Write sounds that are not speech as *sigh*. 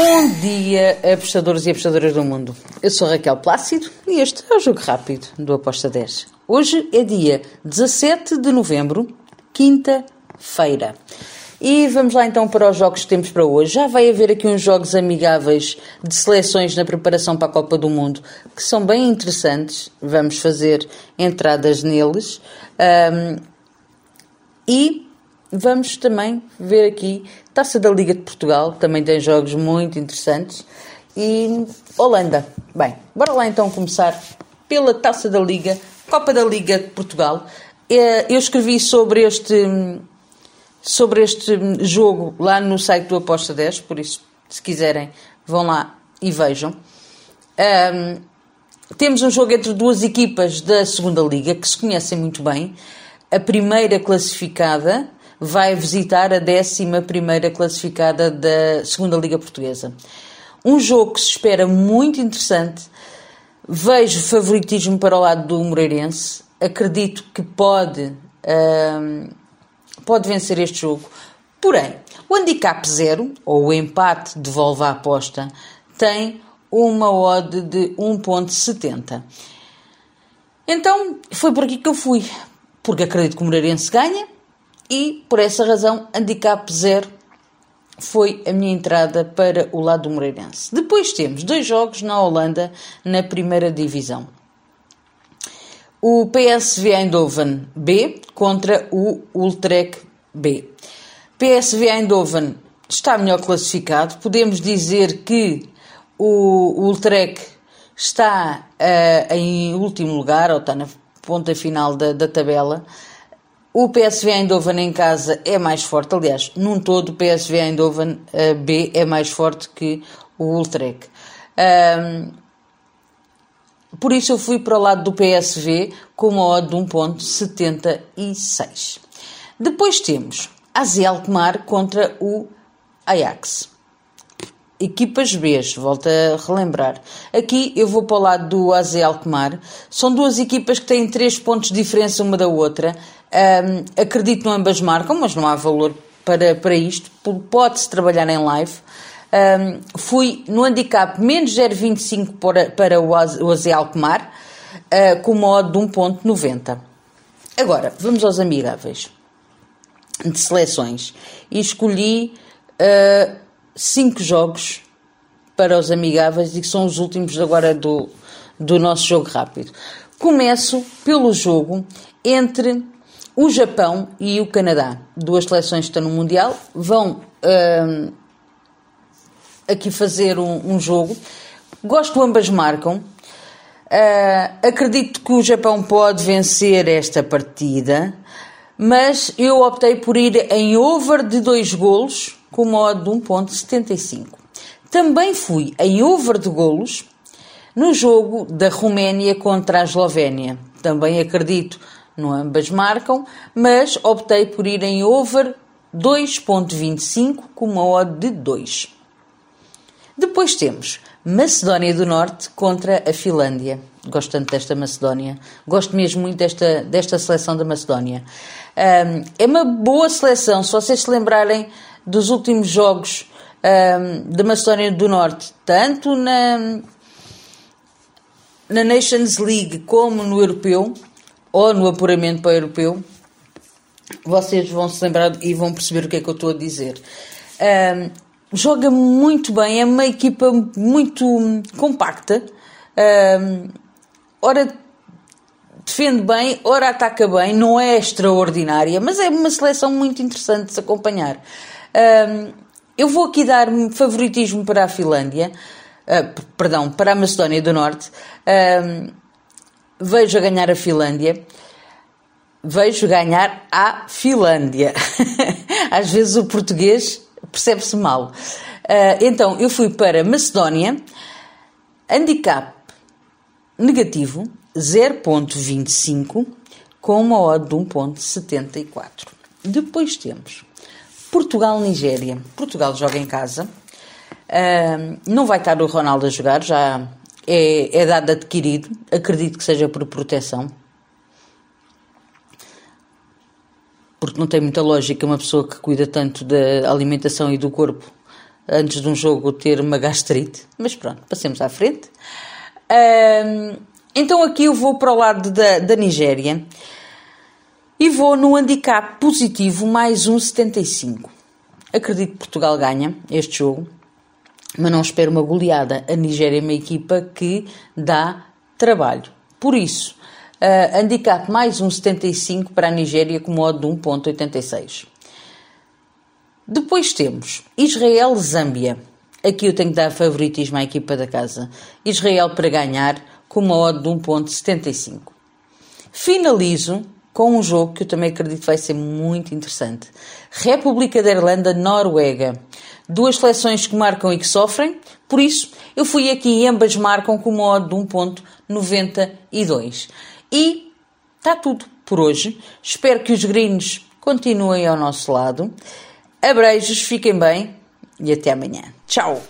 Bom dia, apostadores e apostadoras do mundo. Eu sou Raquel Plácido e este é o Jogo Rápido do Aposta 10. Hoje é dia 17 de novembro, quinta-feira. E vamos lá então para os jogos que temos para hoje. Já vai haver aqui uns jogos amigáveis de seleções na preparação para a Copa do Mundo que são bem interessantes. Vamos fazer entradas neles. Um, e vamos também ver aqui Taça da Liga de Portugal, também tem jogos muito interessantes. E Holanda. Bem, bora lá então começar pela Taça da Liga, Copa da Liga de Portugal. Eh, eu escrevi sobre este sobre este jogo lá no site do Aposta 10, por isso, se quiserem, vão lá e vejam. Um, temos um jogo entre duas equipas da segunda liga que se conhecem muito bem. A primeira classificada vai visitar a décima primeira classificada da segunda liga portuguesa. Um jogo que se espera muito interessante. Vejo favoritismo para o lado do Moreirense. Acredito que pode um, pode vencer este jogo. Porém, o handicap zero, ou o empate devolve a aposta, tem uma odd de 1.70. Então, foi por aqui que eu fui, porque acredito que o Moreirense ganha e, por essa razão, handicap zero foi a minha entrada para o lado do Moreirense. Depois temos dois jogos na Holanda, na primeira divisão. O PSV Eindhoven B contra o Utrecht B. PSV Eindhoven está melhor classificado. Podemos dizer que o Utrecht está uh, em último lugar, ou está na ponta final da, da tabela. O PSV Eindhoven em casa é mais forte. Aliás, num todo, o PSV Eindhoven uh, B é mais forte que o Utrecht. Um, por isso eu fui para o lado do PSV com uma odd de 1.76. Depois temos AZ Alkmaar contra o Ajax. Equipas B, volto a relembrar. Aqui eu vou para o lado do AZ Alkmaar. São duas equipas que têm três pontos de diferença uma da outra. Um, acredito que ambas marcam, mas não há valor para, para isto. Pode-se trabalhar em live. Um, fui no handicap menos 0,25 para, para o AZ Alkmaar, uh, com modo de 1,90. Agora, vamos aos amigáveis de seleções e escolhi uh, cinco jogos para os amigáveis e que são os últimos agora do, do nosso jogo rápido. Começo pelo jogo entre o Japão e o Canadá. Duas seleções que estão no Mundial vão uh, aqui fazer um, um, jogo. Gosto ambas marcam. Uh, acredito que o Japão pode vencer esta partida, mas eu optei por ir em over de dois golos com modo de 1.75. Também fui em over de golos no jogo da Roménia contra a Eslovénia. Também acredito no ambas marcam, mas optei por ir em over 2.25 com uma odd de 2. Depois temos Macedónia do Norte contra a Finlândia. Gosto tanto desta Macedónia. Gosto mesmo muito desta, desta seleção da Macedónia. Um, é uma boa seleção, se vocês se lembrarem dos últimos jogos um, da Macedónia do Norte, tanto na, na Nations League como no Europeu, ou no apuramento para o Europeu, vocês vão se lembrar e vão perceber o que é que eu estou a dizer. Um, joga muito bem, é uma equipa muito compacta. Um, ora defende bem, ora ataca bem, não é extraordinária, mas é uma seleção muito interessante de se acompanhar. Um, eu vou aqui dar favoritismo para a Finlândia, uh, perdão, para a Macedónia do Norte. Um, vejo a ganhar a Finlândia. Vejo ganhar a Finlândia. *laughs* Às vezes o português percebe-se mal. Uh, então, eu fui para Macedónia, handicap negativo 0.25 com uma odd de 1.74. Depois temos Portugal-Nigéria. Portugal joga em casa. Uh, não vai estar o Ronaldo a jogar, já é, é dado adquirido. Acredito que seja por proteção. porque não tem muita lógica uma pessoa que cuida tanto da alimentação e do corpo antes de um jogo ter uma gastrite, mas pronto, passemos à frente. Então aqui eu vou para o lado da, da Nigéria e vou no handicap positivo mais 1,75. Acredito que Portugal ganha este jogo, mas não espero uma goleada. A Nigéria é uma equipa que dá trabalho. Por isso, uh, handicap mais 1,75 para a Nigéria com modo de 1,86. Depois temos Israel-Zâmbia. Aqui eu tenho que dar favoritismo à equipa da casa. Israel para ganhar com uma odd de 1.75. Finalizo com um jogo que eu também acredito vai ser muito interessante. República da Irlanda, Noruega. Duas seleções que marcam e que sofrem, por isso eu fui aqui e ambas marcam com uma odd de 1.92. E está tudo por hoje. Espero que os greens continuem ao nosso lado. Abreijos, fiquem bem e até amanhã. Tchau!